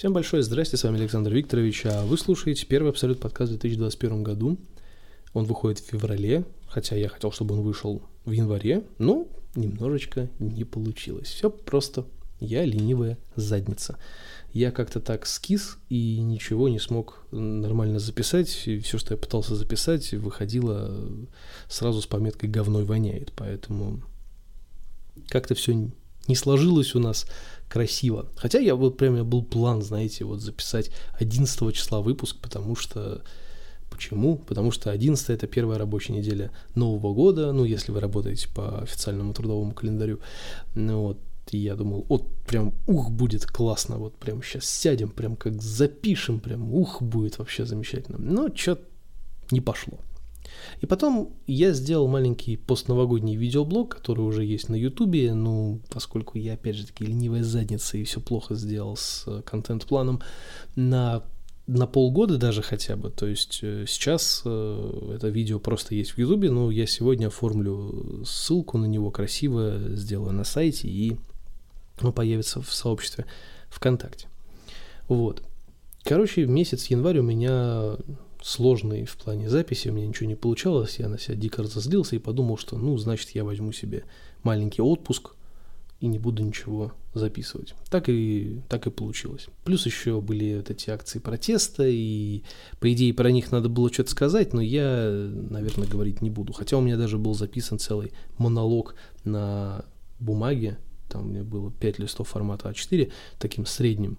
Всем большое здрасте, с вами Александр Викторович, а вы слушаете первый Абсолют подкаст в 2021 году. Он выходит в феврале, хотя я хотел, чтобы он вышел в январе, но немножечко не получилось. Все просто я ленивая задница. Я как-то так скис и ничего не смог нормально записать. И все, что я пытался записать, выходило сразу с пометкой «говной воняет». Поэтому как-то все не сложилось у нас красиво. Хотя я вот прям, был план, знаете, вот записать 11 числа выпуск, потому что... Почему? Потому что 11 это первая рабочая неделя Нового года, ну, если вы работаете по официальному трудовому календарю. Ну, вот, и я думал, вот прям, ух, будет классно, вот прям сейчас сядем, прям как запишем, прям, ух, будет вообще замечательно. Но что-то не пошло. И потом я сделал маленький постновогодний видеоблог, который уже есть на Ютубе, ну, поскольку я, опять же таки, ленивая задница и все плохо сделал с э, контент-планом, на на полгода даже хотя бы. То есть э, сейчас э, это видео просто есть в Ютубе, но я сегодня оформлю ссылку на него красиво, сделаю на сайте и оно появится в сообществе ВКонтакте. Вот. Короче, месяц январь у меня сложный в плане записи, у меня ничего не получалось, я на себя дико разозлился и подумал, что, ну, значит, я возьму себе маленький отпуск и не буду ничего записывать. Так и, так и получилось. Плюс еще были вот эти акции протеста, и, по идее, про них надо было что-то сказать, но я, наверное, говорить не буду. Хотя у меня даже был записан целый монолог на бумаге, там у меня было 5 листов формата А4, таким средним,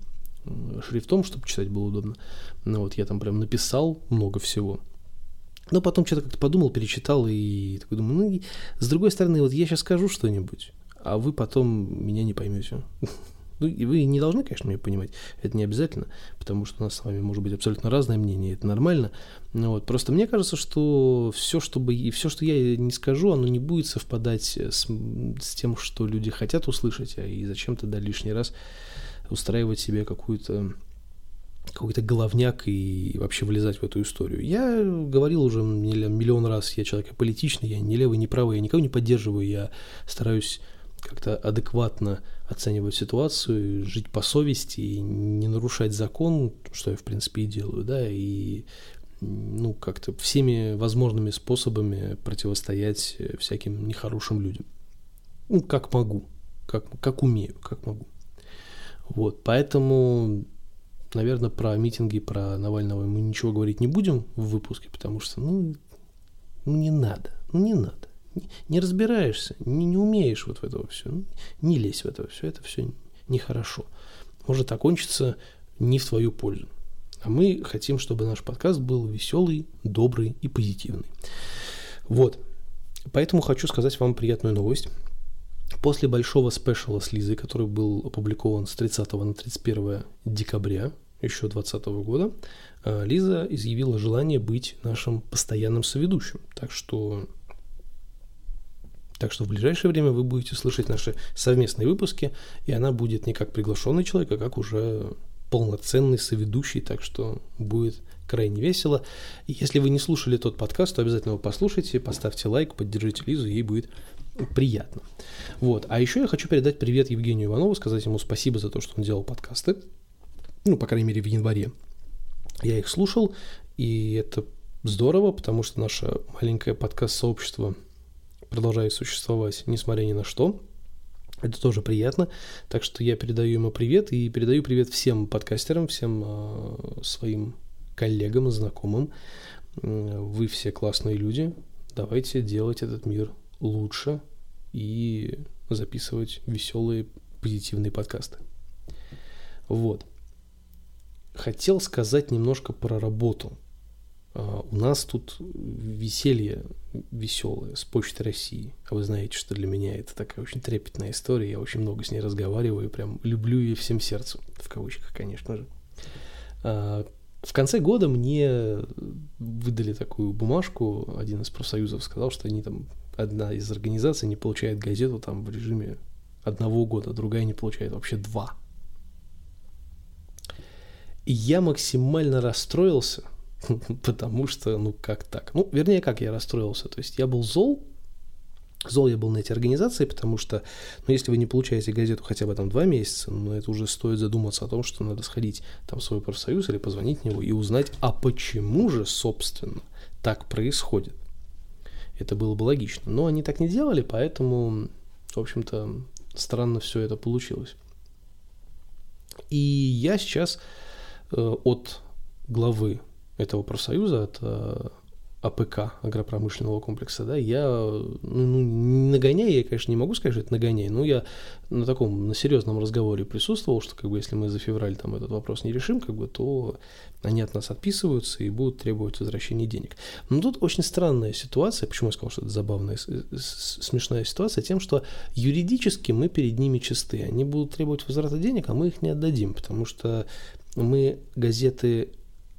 шрифтом, чтобы читать было удобно. Ну вот я там прям написал много всего. Но потом что-то как-то подумал, перечитал и такой думаю, ну, и, с другой стороны, вот я сейчас скажу что-нибудь, а вы потом меня не поймете. Ну, и вы не должны, конечно, меня понимать, это не обязательно, потому что у нас с вами может быть абсолютно разное мнение, это нормально. Но вот, просто мне кажется, что все, чтобы, и все, что я не скажу, оно не будет совпадать с, с тем, что люди хотят услышать, а и зачем тогда лишний раз устраивать себе какую-то какой-то головняк и вообще влезать в эту историю. Я говорил уже миллион раз, я человек политичный, я не левый, не правый, я никого не поддерживаю, я стараюсь как-то адекватно оценивать ситуацию, жить по совести не нарушать закон, что я, в принципе, и делаю, да, и ну, как-то всеми возможными способами противостоять всяким нехорошим людям. Ну, как могу, как, как умею, как могу. Вот, поэтому, наверное, про митинги, про Навального мы ничего говорить не будем в выпуске, потому что, ну, ну не надо, ну не надо. Не, не разбираешься, не, не умеешь вот в это все, ну, не лезь в это все, это все нехорошо. Может окончиться не в твою пользу. А мы хотим, чтобы наш подкаст был веселый, добрый и позитивный. Вот. Поэтому хочу сказать вам приятную новость. После большого спешала с Лизой, который был опубликован с 30 на 31 декабря еще 2020 года, э, Лиза изъявила желание быть нашим постоянным соведущим. Так что так что в ближайшее время вы будете слышать наши совместные выпуски, и она будет не как приглашенный человек, а как уже полноценный соведущий, так что будет крайне весело. Если вы не слушали тот подкаст, то обязательно его послушайте, поставьте лайк, поддержите Лизу, ей будет приятно. Вот. А еще я хочу передать привет Евгению Иванову, сказать ему спасибо за то, что он делал подкасты. Ну, по крайней мере, в январе. Я их слушал, и это здорово, потому что наше маленькое подкаст-сообщество продолжает существовать, несмотря ни на что. Это тоже приятно. Так что я передаю ему привет и передаю привет всем подкастерам, всем э, своим коллегам, знакомым. Вы все классные люди. Давайте делать этот мир лучше и записывать веселые, позитивные подкасты. Вот. Хотел сказать немножко про работу. Uh, у нас тут веселье веселое с Почтой России. А вы знаете, что для меня это такая очень трепетная история. Я очень много с ней разговариваю, прям люблю ее всем сердцем. В кавычках, конечно же. Uh, в конце года мне выдали такую бумажку, один из профсоюзов сказал, что они там одна из организаций не получает газету там в режиме одного года, другая не получает вообще два. И я максимально расстроился, потому что, ну как так? Ну, вернее, как я расстроился. То есть я был зол, Зол я был на эти организации, потому что, ну, если вы не получаете газету хотя бы там два месяца, ну, это уже стоит задуматься о том, что надо сходить там в свой профсоюз или позвонить в него и узнать, а почему же, собственно, так происходит. Это было бы логично. Но они так не делали, поэтому, в общем-то, странно все это получилось. И я сейчас э, от главы этого профсоюза, от э, АПК, агропромышленного комплекса, да, я, ну, не нагоняй, я, конечно, не могу сказать, что это нагоняй, но я на таком, на серьезном разговоре присутствовал, что, как бы, если мы за февраль там этот вопрос не решим, как бы, то они от нас отписываются и будут требовать возвращения денег. Но тут очень странная ситуация, почему я сказал, что это забавная, смешная ситуация, тем, что юридически мы перед ними чисты, они будут требовать возврата денег, а мы их не отдадим, потому что мы газеты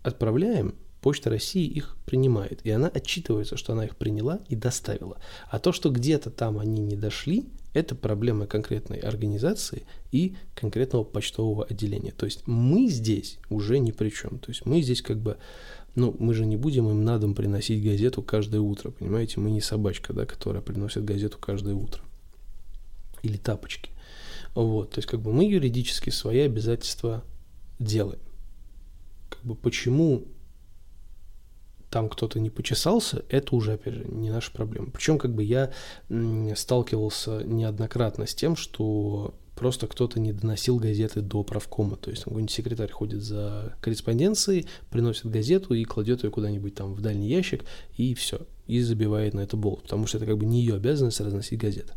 отправляем, Почта России их принимает, и она отчитывается, что она их приняла и доставила. А то, что где-то там они не дошли, это проблема конкретной организации и конкретного почтового отделения. То есть мы здесь уже ни при чем. То есть мы здесь как бы, ну, мы же не будем им на дом приносить газету каждое утро, понимаете? Мы не собачка, да, которая приносит газету каждое утро. Или тапочки. Вот, то есть как бы мы юридически свои обязательства делаем. Как бы почему там кто-то не почесался, это уже, опять же, не наша проблема. Причем, как бы я сталкивался неоднократно с тем, что просто кто-то не доносил газеты до правкома. То есть какой-нибудь секретарь ходит за корреспонденцией, приносит газету и кладет ее куда-нибудь там в дальний ящик, и все, и забивает на это болт, потому что это как бы не ее обязанность разносить газеты.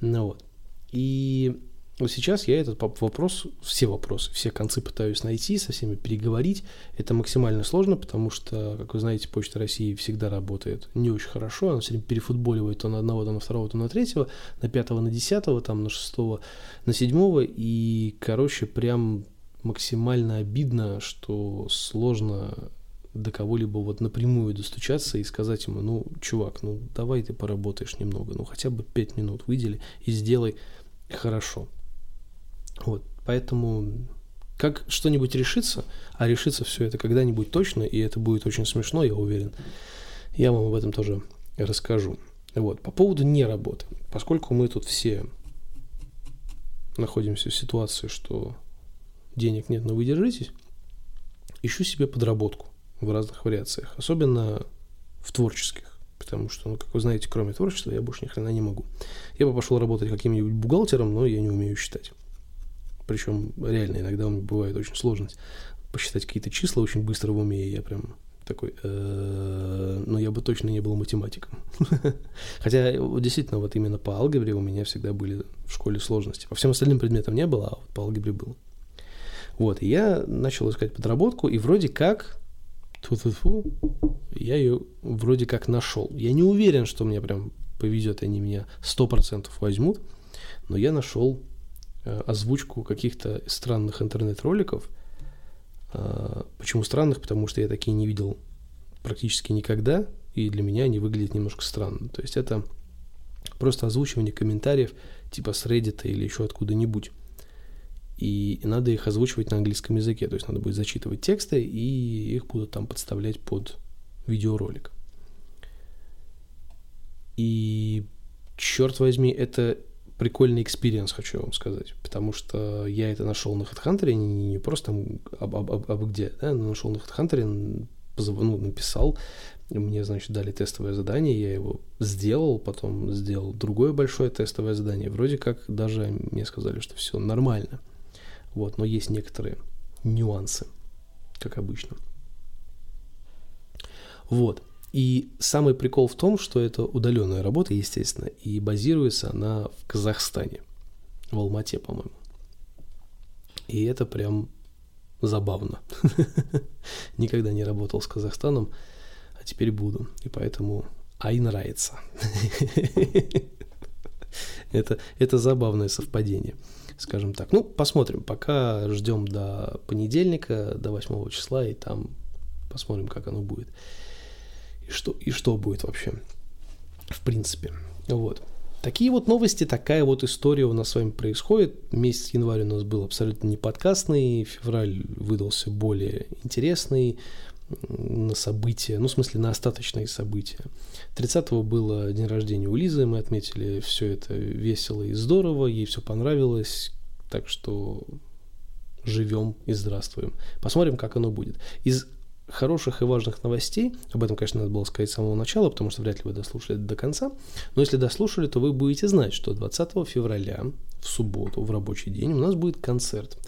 Ну вот. И вот сейчас я этот вопрос, все вопросы, все концы пытаюсь найти, со всеми переговорить. Это максимально сложно, потому что, как вы знаете, Почта России всегда работает не очень хорошо. Она все время перефутболивает то на одного, то на второго, то на третьего, на пятого, на десятого, там на шестого, на седьмого. И, короче, прям максимально обидно, что сложно до кого-либо вот напрямую достучаться и сказать ему, ну, чувак, ну, давай ты поработаешь немного, ну, хотя бы пять минут выдели и сделай хорошо. Поэтому как что-нибудь решится, а решится все это когда-нибудь точно, и это будет очень смешно, я уверен, я вам об этом тоже расскажу. Вот, по поводу неработы. Поскольку мы тут все находимся в ситуации, что денег нет, но вы держитесь, ищу себе подработку в разных вариациях, особенно в творческих, потому что, ну, как вы знаете, кроме творчества я больше ни хрена не могу. Я бы пошел работать каким-нибудь бухгалтером, но я не умею считать. Причем реально иногда у меня бывает очень сложность посчитать какие-то числа очень быстро в уме, и я прям такой, «Э, но я бы точно не был математиком. Хотя действительно вот именно по алгебре у меня всегда были в школе сложности. По всем остальным предметам не было, а вот по алгебре было. Вот, и я начал искать подработку, и вроде как, тьфу -тьфу -тьфу, я ее вроде как нашел. Я не уверен, что мне прям повезет, они меня 100% возьмут, но я нашел Э, озвучку каких-то странных интернет-роликов. А, почему странных? Потому что я такие не видел практически никогда, и для меня они выглядят немножко странно. То есть это просто озвучивание комментариев типа с Reddit или еще откуда-нибудь. И надо их озвучивать на английском языке, то есть надо будет зачитывать тексты, и их будут там подставлять под видеоролик. И черт возьми, это прикольный experience, хочу вам сказать, потому что я это нашел на HeadHunter, не, не просто там об, об, об, об где, да, нашел на HeadHunter, ну, написал, мне, значит, дали тестовое задание, я его сделал, потом сделал другое большое тестовое задание. Вроде как даже мне сказали, что все нормально. Вот, но есть некоторые нюансы, как обычно. Вот. И самый прикол в том, что это удаленная работа, естественно, и базируется она в Казахстане, в Алмате, по-моему. И это прям забавно. Никогда не работал с Казахстаном, а теперь буду. И поэтому ай нравится. это, это забавное совпадение, скажем так. Ну, посмотрим. Пока ждем до понедельника, до 8 числа, и там посмотрим, как оно будет и что, и что будет вообще, в принципе. Вот. Такие вот новости, такая вот история у нас с вами происходит. Месяц январь у нас был абсолютно не подкастный, февраль выдался более интересный. на события, ну, в смысле, на остаточные события. 30-го было день рождения у Лизы, мы отметили все это весело и здорово, ей все понравилось, так что живем и здравствуем. Посмотрим, как оно будет. Из хороших и важных новостей, об этом, конечно, надо было сказать с самого начала, потому что вряд ли вы дослушали до конца, но если дослушали, то вы будете знать, что 20 февраля в субботу, в рабочий день, у нас будет концерт.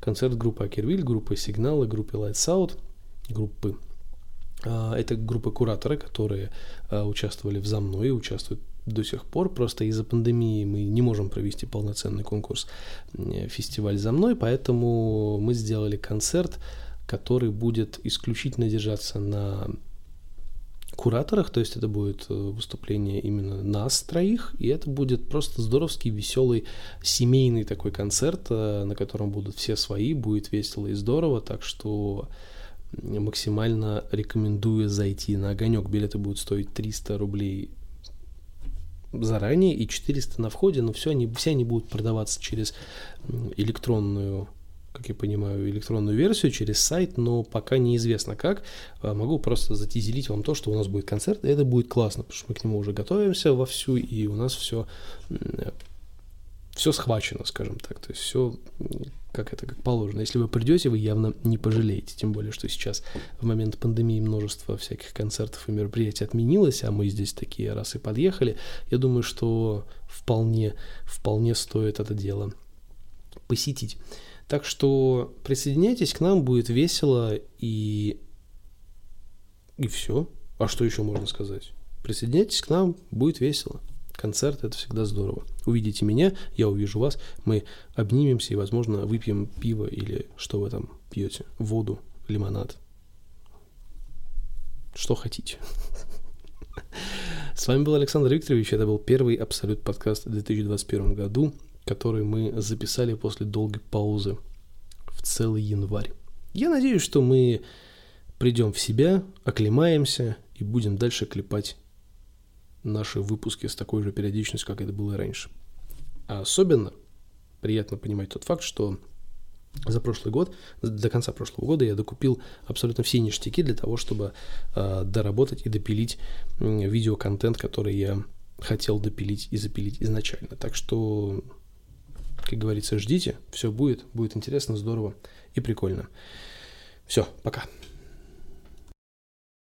Концерт группы Акервиль, группы Сигналы, группы Lights Out, группы а, это группы кураторы, которые а, участвовали в «За мной» и участвуют до сих пор. Просто из-за пандемии мы не можем провести полноценный конкурс фестиваль «За мной», поэтому мы сделали концерт, который будет исключительно держаться на кураторах, то есть это будет э, выступление именно нас троих, и это будет просто здоровский, веселый, семейный такой концерт, э, на котором будут все свои, будет весело и здорово, так что максимально рекомендую зайти на огонек. Билеты будут стоить 300 рублей заранее и 400 на входе, но все они, все они будут продаваться через электронную как я понимаю, электронную версию через сайт, но пока неизвестно как. А, могу просто затизелить вам то, что у нас будет концерт, и это будет классно, потому что мы к нему уже готовимся вовсю, и у нас все все схвачено, скажем так, то есть все как это, как положено. Если вы придете, вы явно не пожалеете, тем более, что сейчас в момент пандемии множество всяких концертов и мероприятий отменилось, а мы здесь такие раз и подъехали. Я думаю, что вполне, вполне стоит это дело посетить. Так что присоединяйтесь к нам, будет весело и... И все. А что еще можно сказать? Присоединяйтесь к нам, будет весело. Концерт – это всегда здорово. Увидите меня, я увижу вас, мы обнимемся и, возможно, выпьем пиво или что вы там пьете, воду, лимонад. Что хотите. С вами был Александр Викторович, это был первый Абсолют подкаст в 2021 году, который мы записали после долгой паузы в целый январь. Я надеюсь, что мы придем в себя, оклемаемся и будем дальше клепать наши выпуски с такой же периодичностью, как это было раньше. А особенно приятно понимать тот факт, что за прошлый год, до конца прошлого года я докупил абсолютно все ништяки для того, чтобы э, доработать и допилить э, видеоконтент, который я хотел допилить и запилить изначально. Так что, как говорится, ждите, все будет, будет интересно, здорово и прикольно. Все, пока.